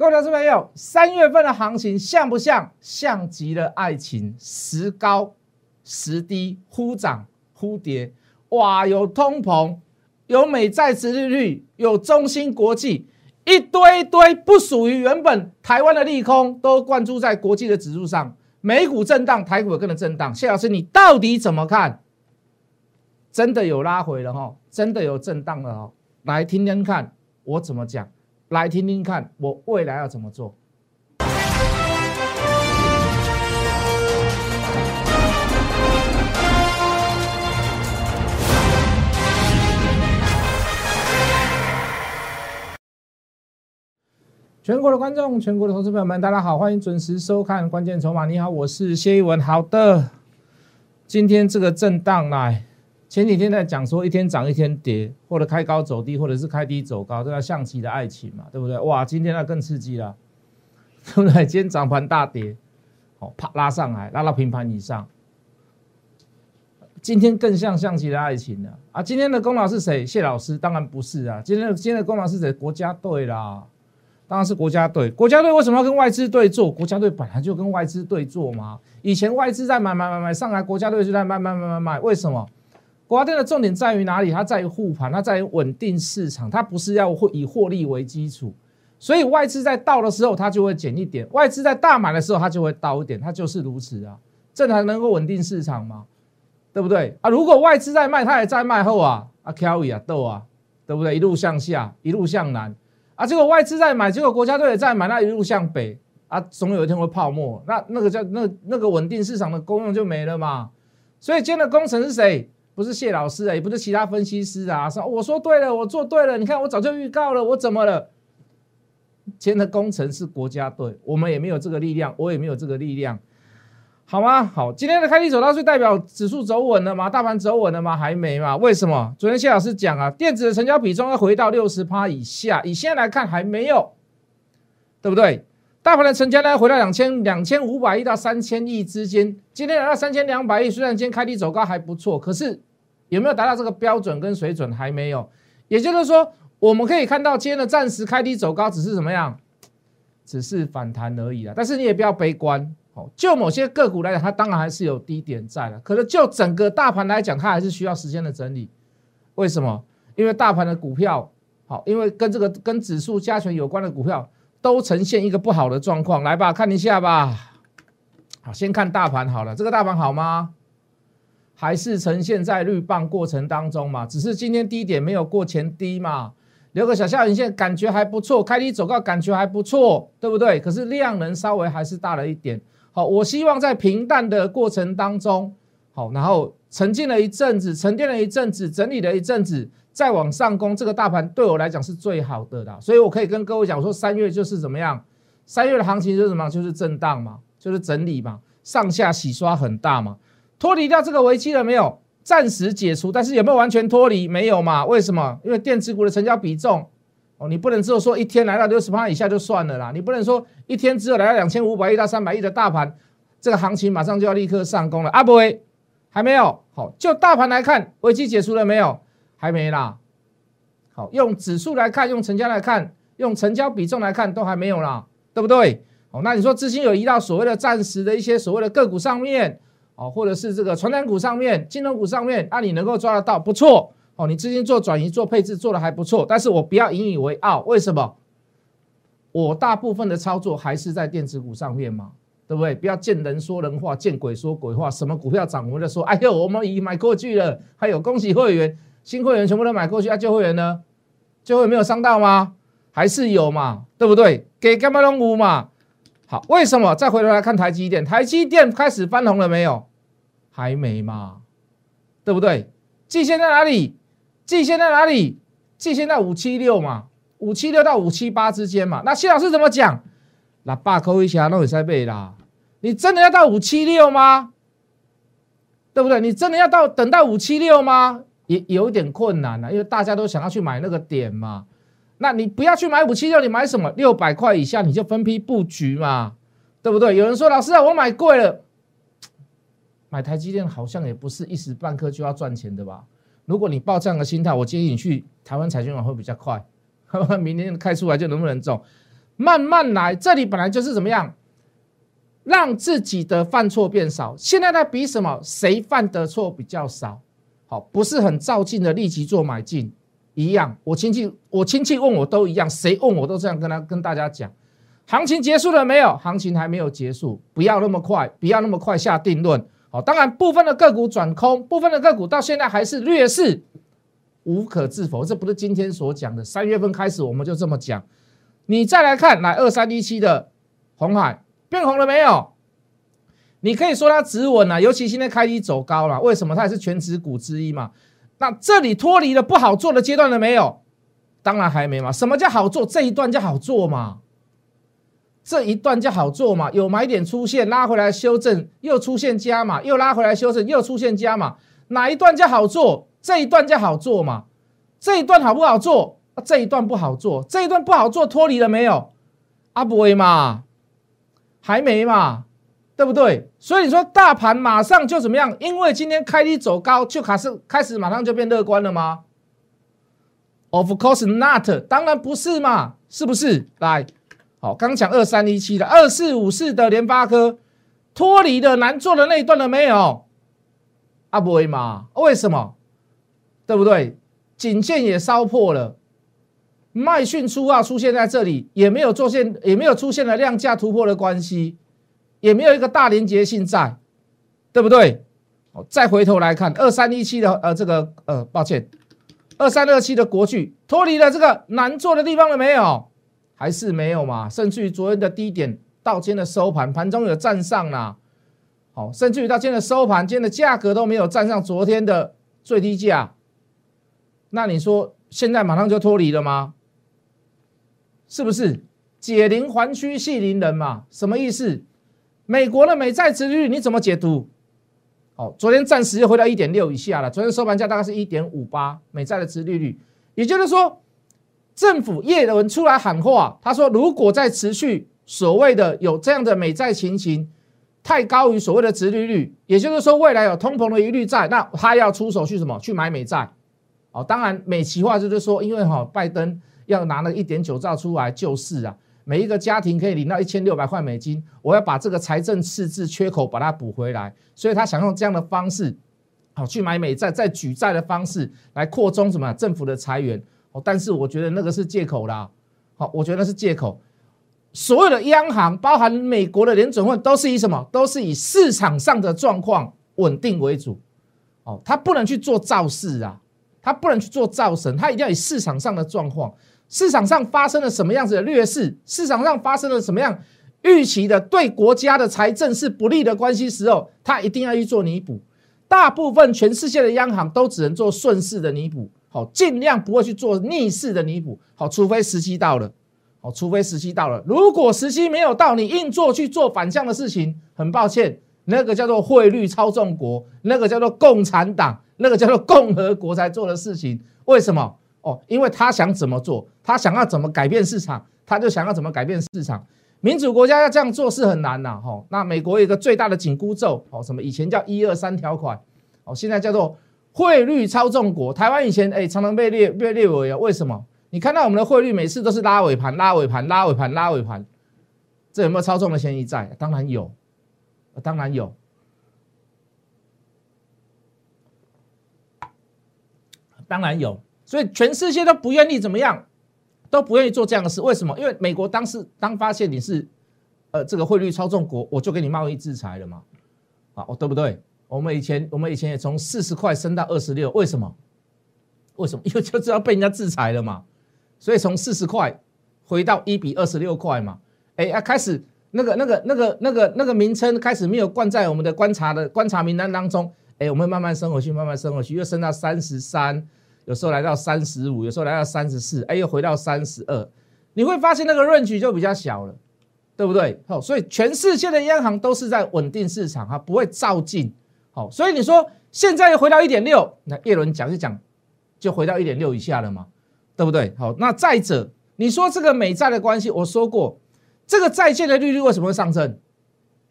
各位投资朋友，三月份的行情像不像？像极了爱情，时高时低，忽涨忽跌。哇，有通膨，有美债殖利率，有中芯国际，一堆一堆不属于原本台湾的利空，都灌注在国际的指数上。美股震荡，台股也跟着震荡。谢老师，你到底怎么看？真的有拉回了哈，真的有震荡了哈。来听听看我怎么讲。来听听看，我未来要怎么做？全国的观众，全国的投资朋友们，大家好，欢迎准时收看《关键筹码》。你好，我是谢一文。好的，今天这个震荡来。前几天在讲说一天涨一天跌，或者开高走低，或者是开低走高，这叫象棋的爱情嘛，对不对？哇，今天那更刺激了，对不对？今天涨盘大跌，好，啪拉上来，拉到平盘以上。今天更像象棋的爱情了啊！今天的功劳是谁？谢老师？当然不是啊！今天的今天的功劳是谁？国家队啦，当然是国家队。国家队为什么要跟外资对坐？国家队本来就跟外资对坐嘛。以前外资在买买买买上来，国家队就在卖卖卖卖卖，为什么？国家队的重点在于哪里？它在于护盘，它在于稳定市场，它不是要以获利为基础。所以外资在倒的时候，它就会减一点；外资在大买的时候，它就会倒一点。它就是如此啊，这才能够稳定市场嘛，对不对啊？如果外资在卖，它也在卖后啊，啊 carry 啊，斗啊，对不对？一路向下，一路向南啊。结果外资在买，结果国家队也在买，那一路向北啊，总有一天会泡沫。那那个叫那那个稳定市场的功用就没了嘛。所以今天的工程是谁？不是谢老师啊，也不是其他分析师啊，说我说对了，我做对了，你看我早就预告了，我怎么了？今天的工程是国家队，我们也没有这个力量，我也没有这个力量，好吗？好，今天的开低走高是代表指数走稳了吗？大盘走稳了吗？还没嘛？为什么？昨天谢老师讲啊，电子的成交比重要回到六十趴以下，以现在来看还没有，对不对？大盘的成交量回到两千两千五百亿到三千亿之间，今天来到三千两百亿，虽然今天开低走高还不错，可是。有没有达到这个标准跟水准？还没有，也就是说，我们可以看到今天的暂时开低走高，只是怎么样？只是反弹而已啦。但是你也不要悲观，哦，就某些个股来讲，它当然还是有低点在的。可是就整个大盘来讲，它还是需要时间的整理。为什么？因为大盘的股票，好，因为跟这个跟指数加权有关的股票都呈现一个不好的状况。来吧，看一下吧。好，先看大盘好了。这个大盘好吗？还是呈现在绿棒过程当中嘛，只是今天低点没有过前低嘛，留个小下影线，感觉还不错，开低走高感觉还不错，对不对？可是量能稍微还是大了一点。好，我希望在平淡的过程当中，然后沉浸了一阵子，沉淀了一阵子，整理了一阵子，再往上攻，这个大盘对我来讲是最好的啦。所以我可以跟各位讲说，三月就是怎么样？三月的行情就是什么？就是震荡嘛，就是整理嘛，上下洗刷很大嘛。脱离掉这个危机了没有？暂时解除，但是有没有完全脱离？没有嘛？为什么？因为电子股的成交比重哦，你不能只有说一天来到六十趴以下就算了啦，你不能说一天只有来到两千五百亿到三百亿的大盘，这个行情马上就要立刻上攻了啊？不会，还没有。好，就大盘来看，危机解除了没有？还没啦。好，用指数来看，用成交来看，用成交比重来看，都还没有啦，对不对？哦，那你说资金有移到所谓的暂时的一些所谓的个股上面？哦，或者是这个传单股上面、金融股上面，那你能够抓得到，不错哦。你资金做转移、做配置做的还不错，但是我不要引以为傲，为什么？我大部分的操作还是在电子股上面嘛，对不对？不要见人说人话，见鬼说鬼话。什么股票涨，我们就说，哎呦，我们已买过去了。还有恭喜会员，新会员全部都买过去，啊，旧会员呢？旧会员没有伤到吗？还是有嘛，对不对？给干嘛龙五嘛？好，为什么？再回头来看台积电，台积电开始翻红了没有？还没嘛，对不对？季线在哪里？季线在哪里？季线在五七六嘛，五七六到五七八之间嘛。那谢老师怎么讲？那八扣一下，那你再背啦。你真的要到五七六吗？对不对？你真的要到等到五七六吗？也有点困难了，因为大家都想要去买那个点嘛。那你不要去买五七六，你买什么？六百块以下你就分批布局嘛，对不对？有人说老师啊，我买贵了。买台积电好像也不是一时半刻就要赚钱的吧？如果你抱这样的心态，我建议你去台湾财经网会比较快，明年开出来就能不能中？慢慢来。这里本来就是怎么样，让自己的犯错变少。现在在比什么？谁犯的错比较少？好，不是很照进的立即做买进一样。我亲戚，我亲戚问我都一样，谁问我都这样跟他跟大家讲。行情结束了没有？行情还没有结束，不要那么快，不要那么快下定论。好，当然部分的个股转空，部分的个股到现在还是劣势，无可置否。这不是今天所讲的，三月份开始我们就这么讲。你再来看，来二三一七的红海变红了没有？你可以说它止稳了，尤其现在开低走高了，为什么？它也是全指股之一嘛。那这里脱离了不好做的阶段了没有？当然还没嘛。什么叫好做？这一段叫好做嘛。这一段就好做嘛，有买点出现，拉回来修正，又出现加码，又拉回来修正，又出现加码，哪一段就好做？这一段就好做嘛？这一段好不好做？这一段不好做，这一段不好做，脱离了没有？阿不会嘛？还没嘛？对不对？所以你说大盘马上就怎么样？因为今天开低走高，就开始开始马上就变乐观了吗？Of course not，当然不是嘛，是不是？来。好，刚讲二三一七的二四五四的联发科脱离了难做的那一段了没有？阿不会嘛？为什么？对不对？颈线也烧破了，卖讯出啊出现在这里，也没有做现，也没有出现了量价突破的关系，也没有一个大连结性在，对不对？好，再回头来看二三一七的呃这个呃，抱歉，二三二七的国巨脱离了这个难做的地方了没有？还是没有嘛？甚至于昨天的低点到今天的收盘，盘中有站上啦。好，甚至于到今天的收盘，今天的价格都没有站上昨天的最低价。那你说现在马上就脱离了吗？是不是解铃还须系铃人嘛？什么意思？美国的美债殖率你怎么解读？哦，昨天暂时又回到一点六以下了。昨天收盘价大概是一点五八，美债的殖利率，也就是说。政府叶伦出来喊话，他说：“如果再持续所谓的有这样的美债情形，太高于所谓的殖利率，也就是说未来有通膨的疑虑在，那他要出手去什么？去买美债。哦，当然美企话就是说，因为哈拜登要拿了一点九兆出来救市啊，每一个家庭可以领到一千六百块美金，我要把这个财政赤字缺口把它补回来，所以他想用这样的方式，好去买美债，再举债的方式来扩充什么政府的财源。”哦，但是我觉得那个是借口啦。好，我觉得是借口。所有的央行，包含美国的联准会，都是以什么？都是以市场上的状况稳定为主。哦，他不能去做造势啊，他不能去做造神，他一定要以市场上的状况，市场上发生了什么样子的劣势，市场上发生了什么样预期的对国家的财政是不利的关系时候，他一定要去做弥补。大部分全世界的央行都只能做顺势的弥补。好，尽量不会去做逆势的弥补。好，除非时机到了。好，除非时机到了。如果时机没有到，你硬做去做反向的事情，很抱歉，那个叫做汇率操纵国，那个叫做共产党，那个叫做共和国才做的事情。为什么？哦，因为他想怎么做，他想要怎么改变市场，他就想要怎么改变市场。民主国家要这样做是很难呐。哈，那美国有一个最大的紧箍咒，哦，什么？以前叫一二三条款，哦，现在叫做。汇率操纵国，台湾以前哎常常被列被列为啊，为什么？你看到我们的汇率每次都是拉尾盘、拉尾盘、拉尾盘、拉尾盘，这有没有操纵的嫌疑在？当然有，当然有，当然有。所以全世界都不愿意怎么样，都不愿意做这样的事。为什么？因为美国当时当发现你是呃这个汇率操纵国，我就给你贸易制裁了嘛，啊，对不对？我们以前，我们以前也从四十块升到二十六，为什么？为什么？因为就知道被人家制裁了嘛，所以从四十块回到一比二十六块嘛。哎啊，开始那个、那个、那个、那个、那个名称开始没有冠在我们的观察的观察名单当中。哎，我们慢慢升回去，慢慢升回去，又升到三十三，有时候来到三十五，有时候来到三十四，哎，又回到三十二。你会发现那个 range 就比较小了，对不对？好，所以全世界的央行都是在稳定市场，哈，不会照进。好，所以你说现在又回到一点六，那叶伦讲就讲，就回到一点六以下了嘛，对不对？好，那再者，你说这个美债的关系，我说过，这个债券的利率为什么会上升？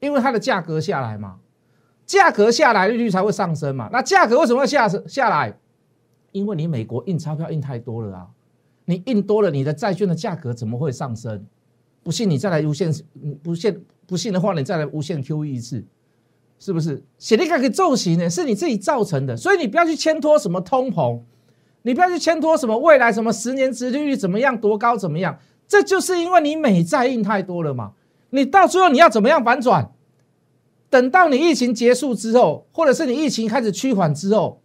因为它的价格下来嘛，价格下来利率才会上升嘛。那价格为什么会下下来？因为你美国印钞票印太多了啊，你印多了，你的债券的价格怎么会上升？不信你再来无限，不信不信的话，你再来无限 QE 一次，是不是？写那个造型呢，是你自己造成的，所以你不要去牵拖什么通膨，你不要去牵拖什么未来什么十年殖利率怎么样多高怎么样，这就是因为你美债印太多了嘛。你到最后你要怎么样反转？等到你疫情结束之后，或者是你疫情开始趋缓之后，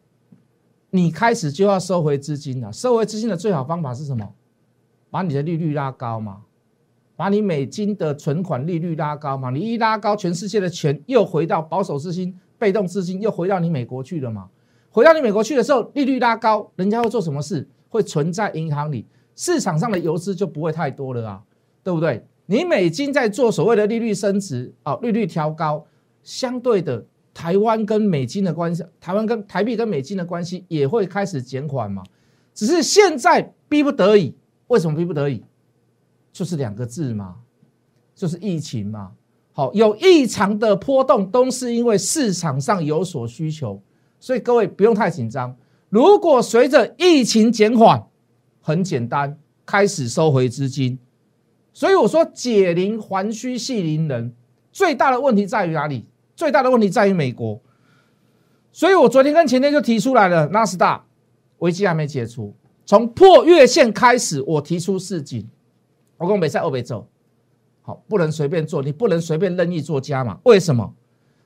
你开始就要收回资金了。收回资金的最好方法是什么？把你的利率拉高嘛，把你美金的存款利率拉高嘛。你一拉高，全世界的钱又回到保守资金、被动资金，又回到你美国去了嘛。回到你美国去的时候，利率拉高，人家会做什么事？会存在银行里，市场上的游资就不会太多了啊，对不对？你美金在做所谓的利率升值啊，利率调高。相对的，台湾跟美金的关系，台湾跟台币跟美金的关系也会开始减缓嘛？只是现在逼不得已，为什么逼不得已？就是两个字嘛，就是疫情嘛。好，有异常的波动，都是因为市场上有所需求，所以各位不用太紧张。如果随着疫情减缓，很简单，开始收回资金。所以我说解铃还须系铃人，最大的问题在于哪里？最大的问题在于美国，所以我昨天跟前天就提出来了，纳斯达危机还没解除，从破月线开始，我提出市井，我跟美赛欧北走，好，不能随便做，你不能随便任意做加码，为什么？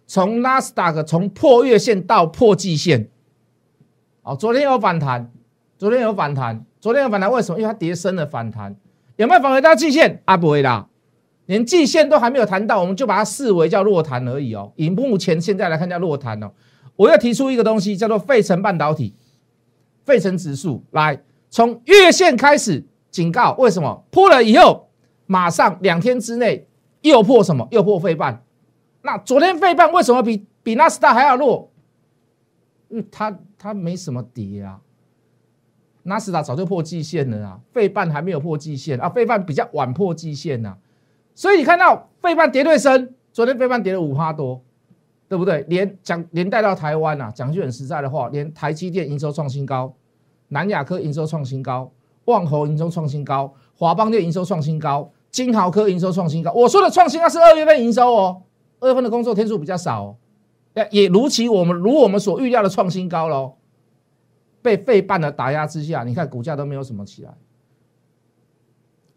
从纳斯达克从破月线到破季线，好，昨天有反弹，昨天有反弹，昨天有反弹，为什么？因为它跌升了反弹，有没有返回到季线？啊，不会啦。连季线都还没有谈到，我们就把它视为叫弱谈而已哦。以目前现在来看叫弱谈哦。我要提出一个东西，叫做费城半导体，费城指数来从月线开始警告，为什么破了以后，马上两天之内又破什么？又破费半。那昨天费半为什么比比纳斯达还要弱？嗯，它它没什么跌啊。纳斯达早就破季线了啊，费半还没有破季线啊，费半比较晚破季线呐。所以你看到费半跌对升，昨天费半跌了五趴多，对不对？连讲连带到台湾啊，讲句很实在的话，连台积电营收创新高，南亚科营收创新高，旺宏营收创新高，华邦电营收创新高，金豪科营收创新高。我说的创新高是二月份营收哦，二月份的工作天数比较少，也也如其我们如我们所预料的创新高喽。被费半的打压之下，你看股价都没有什么起来。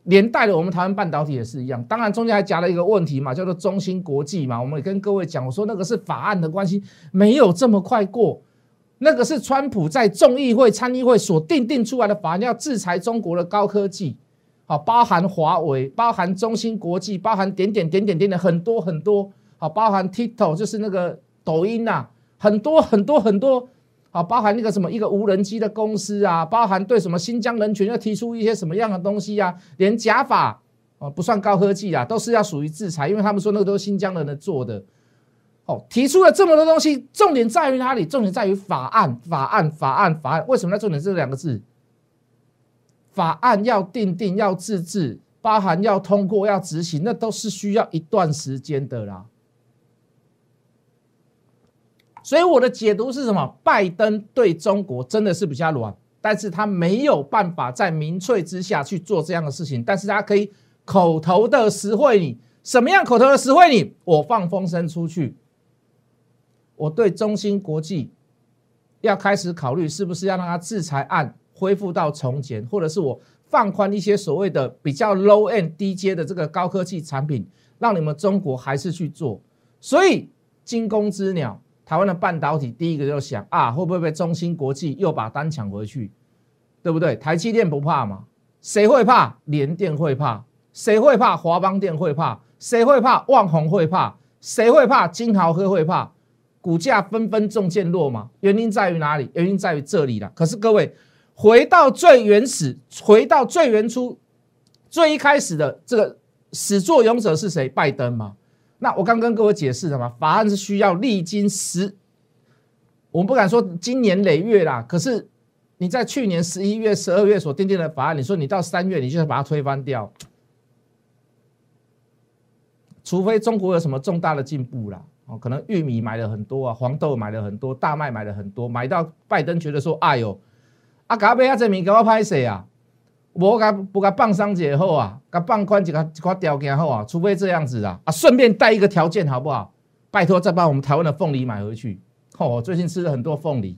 连带的，我们台湾半导体也是一样。当然，中间还夹了一个问题嘛，叫做中芯国际嘛。我们也跟各位讲，我说那个是法案的关系，没有这么快过。那个是川普在众议会、参议会所定定出来的法案，要制裁中国的高科技，好，包含华为、包含中芯国际、包含点点点点点的很多很多，好，包含 TikTok 就是那个抖音呐，很多很多很多。啊，包含那个什么一个无人机的公司啊，包含对什么新疆人权要提出一些什么样的东西啊，连假法啊不算高科技啊，都是要属于制裁，因为他们说那个都是新疆人做的。哦，提出了这么多东西，重点在于哪里？重点在于法案，法案，法案，法案。为什么要重点这两个字？法案要定定，要自治，包含要通过，要执行，那都是需要一段时间的啦。所以我的解读是什么？拜登对中国真的是比较软，但是他没有办法在民粹之下去做这样的事情，但是他可以口头的实惠你，什么样口头的实惠你？我放风声出去，我对中芯国际要开始考虑是不是要让他制裁案恢复到从前，或者是我放宽一些所谓的比较 low end 低阶的这个高科技产品，让你们中国还是去做。所以惊弓之鸟。台湾的半导体，第一个就想啊，会不会被中芯国际又把单抢回去，对不对？台积电不怕嘛？谁会怕？联电会怕？谁会怕？华邦电会怕？谁会怕？旺宏会怕？谁会怕？金豪科会怕？股价纷纷中箭落嘛？原因在于哪里？原因在于这里了。可是各位，回到最原始，回到最原初，最一开始的这个始作俑者是谁？拜登吗？那我刚跟各位解释了嘛，法案是需要历经十，我们不敢说今年累月啦，可是你在去年十一月、十二月所订定的法案，你说你到三月你就要把它推翻掉，除非中国有什么重大的进步啦，哦，可能玉米买了很多啊，黄豆买了很多，大麦买了很多，买到拜登觉得说，哎呦，啊，嘎贝亚这米给我拍谁啊？我甲不甲放松一好啊，甲放宽一个一块条件好啊，除非这样子啊啊，顺便带一个条件好不好？拜托再把我们台湾的凤梨买回去。哦，我最近吃了很多凤梨。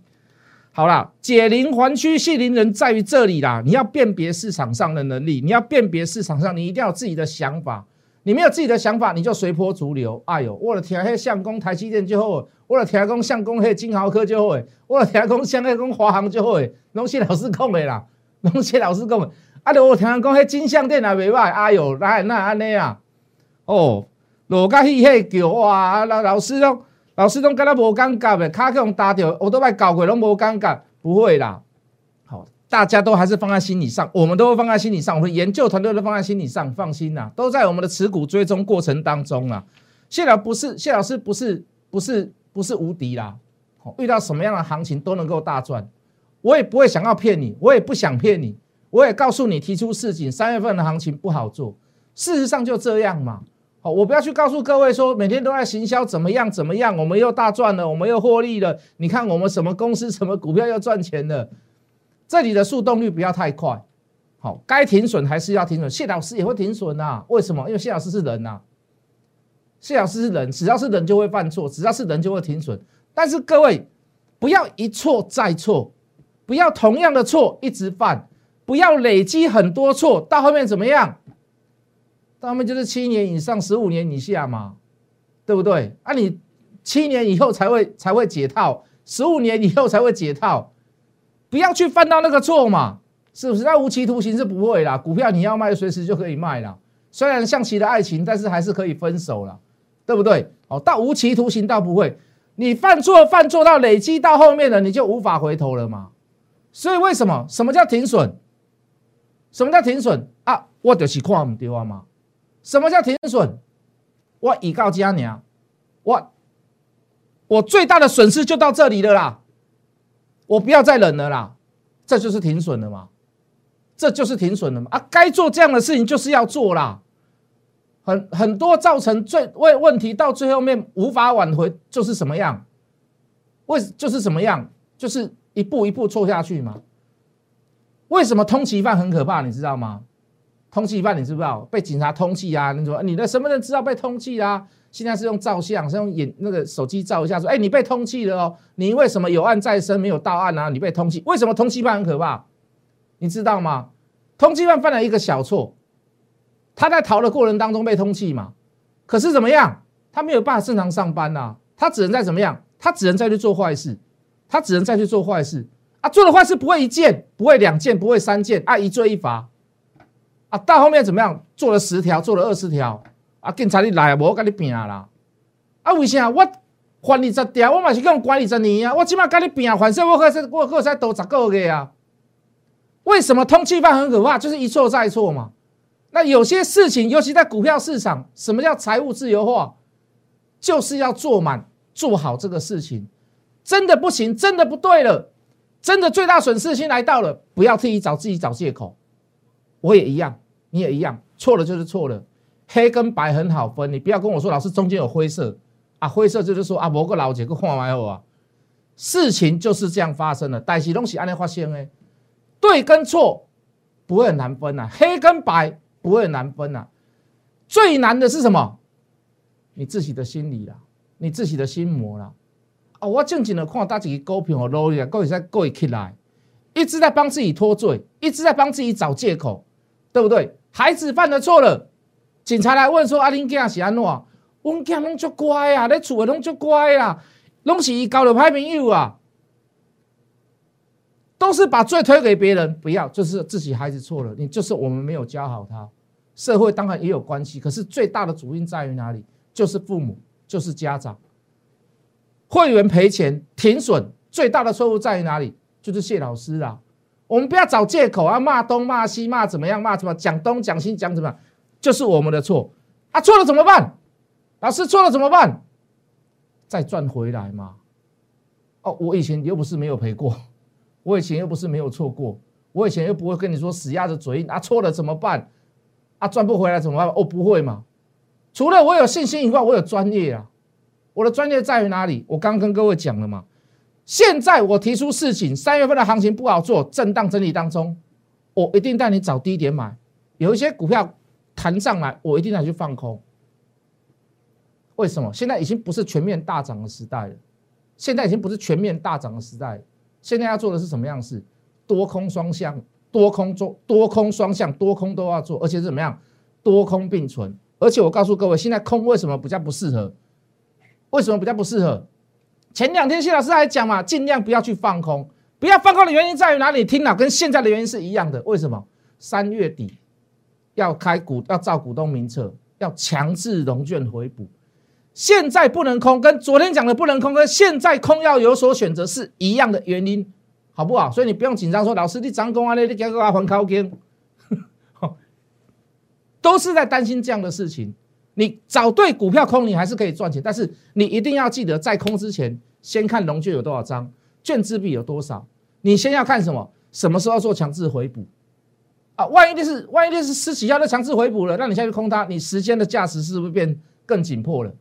好啦，解铃还须系铃人，在于这里啦。你要辨别市场上的能力，你要辨别市场上，你一定要有自己的想法。你没有自己的想法，你就随波逐流。哎呦，我的天，黑相公台积电就好，我的天公相公黑金豪科就好，我的天公相公华航就好。拢是老师讲的啦，拢是老师讲的。啊，我听人讲，迄金相店也袂歹。哎呦，那那安尼啊？哦，落甲迄迄叫哇，老老师拢。老师都跟他无尴尬的，卡克用打掉，我都把搞鬼拢无尴尬，不会啦。好，大家都还是放在心理上，我们都会放在心理上，我们研究团队都放在心理上，放心啦，都在我们的持股追踪过程当中啊。谢老不是谢老师，不是不是不是无敌啦。遇到什么样的行情都能够大赚，我也不会想要骗你，我也不想骗你，我也告诉你提出事情，三月份的行情不好做，事实上就这样嘛。好，我不要去告诉各位说每天都在行销怎么样怎么样，我们又大赚了，我们又获利了。你看我们什么公司什么股票又赚钱了？这里的速动率不要太快。好，该停损还是要停损。谢老师也会停损呐？为什么？因为谢老师是人呐。谢老师是人，只要是人就会犯错，只要是人就会停损。但是各位不要一错再错，不要同样的错一直犯，不要累积很多错，到后面怎么样？到后面就是七年以上、十五年以下嘛，对不对？啊，你七年以后才会才会解套，十五年以后才会解套，不要去犯到那个错嘛，是不是？那无期徒刑是不会啦，股票你要卖，随时就可以卖了。虽然像其的爱情，但是还是可以分手了，对不对？哦，到无期徒刑倒不会，你犯错犯错到累积到后面了，你就无法回头了嘛。所以为什么？什么叫停损？什么叫停损啊？我就是看唔对啊嘛。什么叫停损？我已告家娘，我我最大的损失就到这里了啦，我不要再忍了啦，这就是停损了嘛，这就是停损了嘛啊！该做这样的事情就是要做啦，很很多造成最问问题到最后面无法挽回，就是什么样？为就是什么样？就是一步一步错下去嘛。为什么通缉犯很可怕？你知道吗？通缉犯，你知不知道被警察通缉啊？你说你的身份证知道被通缉啊？现在是用照相，是用眼那个手机照一下，说：“哎，你被通缉了哦，你为什么有案在身没有到案啊？你被通缉，为什么通缉犯很可怕？你知道吗？通缉犯犯了一个小错，他在逃的过程当中被通缉嘛？可是怎么样？他没有办法正常上班呐，他只能在怎么样？他只能再去做坏事，他只能再去做坏事啊！做的坏事不会一件，不会两件，不会三件啊！一罪一罚。”啊，到后面怎么样？做了十条，做了二十条，啊，警察你来，无跟你拼啦！啊，为啥我还二十条，我嘛是用管二十年啊，我起码跟你拼，反正我可是我可才多十个月啊。为什么通缉犯很可怕？就是一错再错嘛。那有些事情，尤其在股票市场，什么叫财务自由化？就是要做满做好这个事情。真的不行，真的不对了，真的最大损失先来到了，不要替己找自己找借口。我也一样。你也一样，错了就是错了，黑跟白很好分，你不要跟我说老师中间有灰色啊，灰色就是说啊，某个老姐个看完后啊，事情就是这样发生的，但是东西按那发现哎，对跟错不会很难分呐，黑跟白不会很难分呐，最难的是什么？你自己的心理啦，你自己的心魔啦。我正经的看大几个股票哦，落去，各位在各位起来，一直在帮自己脱罪，一直在帮自己找借口，对不对？孩子犯了错了，警察来问说：“阿林囝是安怎？阮囝拢足乖啊，咧厝的拢足乖啊，拢是伊交的歹朋友啊，都是把罪推给别人，不要，就是自己孩子错了，你就是我们没有教好他。社会当然也有关系，可是最大的主因在于哪里？就是父母，就是家长。会员赔钱停损，最大的错误在于哪里？就是谢老师啊。”我们不要找借口啊，骂东骂西骂怎么样骂什么，讲东讲西讲什么，就是我们的错啊，错了怎么办？老师错了怎么办？再赚回来嘛。哦，我以前又不是没有赔过，我以前又不是没有错过，我以前又不会跟你说死鸭子嘴硬啊，错了怎么办？啊，赚不回来怎么办？哦，不会嘛。除了我有信心以外，我有专业啊。我的专业在于哪里？我刚跟各位讲了嘛。现在我提出事情，三月份的行情不好做，震荡整理当中，我一定带你找低点买。有一些股票弹上来，我一定带去放空。为什么？现在已经不是全面大涨的时代了，现在已经不是全面大涨的时代。现在要做的是什么样事？多空双向，多空做多空双向，多空都要做，而且是怎么样？多空并存。而且我告诉各位，现在空为什么比较不适合？为什么比较不适合？前两天谢老师还讲嘛，尽量不要去放空，不要放空的原因在于哪里？听了跟现在的原因是一样的。为什么？三月底要开股，要造股东名册，要强制融券回补。现在不能空，跟昨天讲的不能空，跟现在空要有所选择是一样的原因，好不好？所以你不用紧张，说老师你涨工啊，你你给我还靠边，都是在担心这样的事情。你找对股票空，你还是可以赚钱，但是你一定要记得，在空之前，先看龙券有多少张，券资比有多少。你先要看什么？什么时候做强制回补？啊，万一的是万一的是私企要的强制回补了，那你下去空它，你时间的价值是不是变更紧迫了？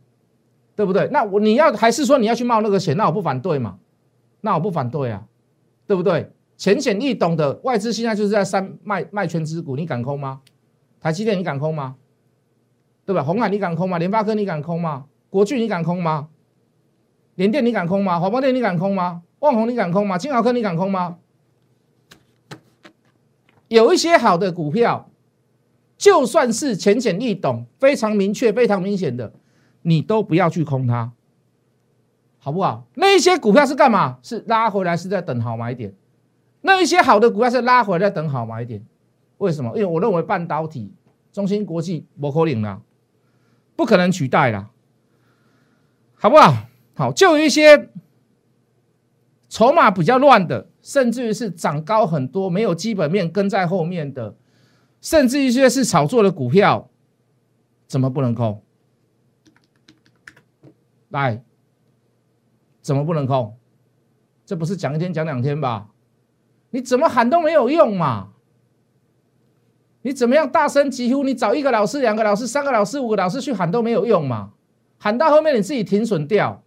对不对？那我你要还是说你要去冒那个险？那我不反对嘛，那我不反对啊，对不对？浅显易懂的外资现在就是在三卖卖全资股，你敢空吗？台积电你敢空吗？对吧？红海你敢空吗？联发科你敢空吗？国巨你敢空吗？联电你敢空吗？华邦电你敢空吗？旺宏你敢空吗？金豪科你敢空吗？有一些好的股票，就算是浅显易懂、非常明确、非常明显的。你都不要去空它，好不好？那一些股票是干嘛？是拉回来，是在等好买点。那一些好的股票是拉回来等好买点。为什么？因为我认为半导体、中芯国际、摩可岭啦，不可能取代啦，好不好？好，就有一些筹码比较乱的，甚至于是涨高很多、没有基本面跟在后面的，甚至一些是炒作的股票，怎么不能空？来，怎么不能空？这不是讲一天讲两天吧？你怎么喊都没有用嘛！你怎么样大声疾呼？你找一个老师、两个老师、三个老师、五个老师去喊都没有用嘛！喊到后面你自己停损掉，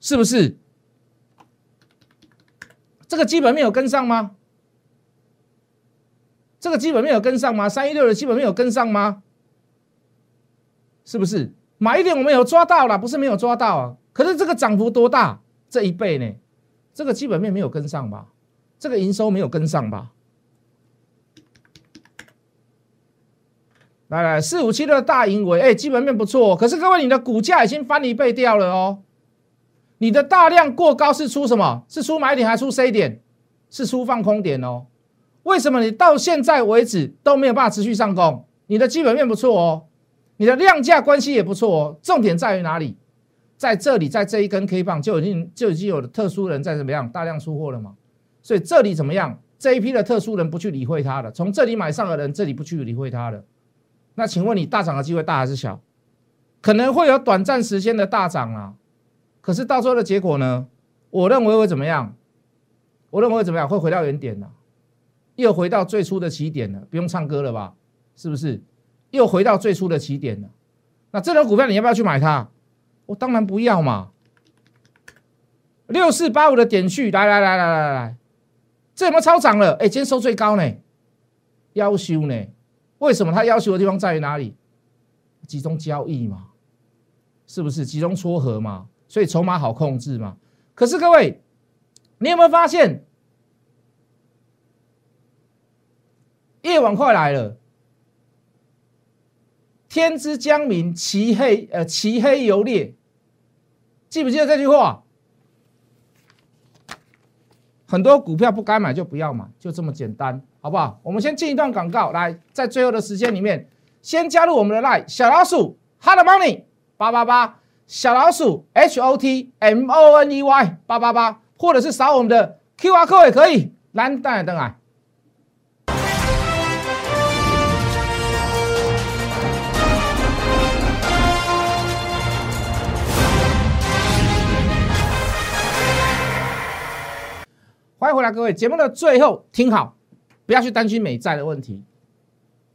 是不是？这个基本面有跟上吗？这个基本面有跟上吗？三一六的基本面有跟上吗？是不是？买一点我们有抓到了，不是没有抓到啊。可是这个涨幅多大？这一倍呢？这个基本面没有跟上吧？这个营收没有跟上吧？来来，四五七的大盈维，哎，基本面不错。可是各位，你的股价已经翻一倍掉了哦。你的大量过高是出什么？是出买点还是出 C 点？是出放空点哦。为什么你到现在为止都没有办法持续上攻？你的基本面不错哦。你的量价关系也不错哦，重点在于哪里？在这里，在这一根 K 棒就已经就已经有特殊人在怎么样大量出货了嘛？所以这里怎么样？这一批的特殊人不去理会他了，从这里买上的人这里不去理会他了，那请问你大涨的机会大还是小？可能会有短暂时间的大涨啊，可是到最后的结果呢？我认为会怎么样？我认为会怎么样？会回到原点了，又回到最初的起点了，不用唱歌了吧？是不是？又回到最初的起点了，那这种股票你要不要去买它？我当然不要嘛。六四八五的点序，来来来来来来，这有没有超涨了？哎，今天收最高呢，要修呢？为什么他要求的地方在于哪里？集中交易嘛，是不是集中撮合嘛？所以筹码好控制嘛。可是各位，你有没有发现，夜晚快来了？天之将明，其黑呃，其黑犹烈。记不记得这句话？很多股票不该买就不要买，就这么简单，好不好？我们先进一段广告，来，在最后的时间里面，先加入我们的 line 小老鼠 hot money 八八八，小老鼠 h o t m o n e y 八八八，或者是扫我们的 Q R code 也可以，来，等来等来。欢迎回来，各位！节目的最后听好，不要去担心美债的问题，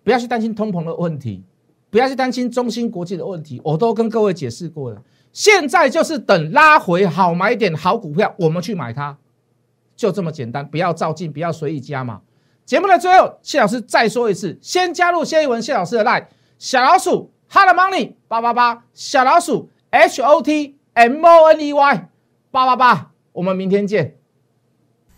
不要去担心通膨的问题，不要去担心中芯国际的问题，我都跟各位解释过了。现在就是等拉回好买点好股票，我们去买它，就这么简单。不要照进，不要随意加码。节目的最后，谢老师再说一次，先加入谢一文谢老师的 line 小老鼠 hot money 八八八小老鼠 h o t m o n e y 八八八，我们明天见。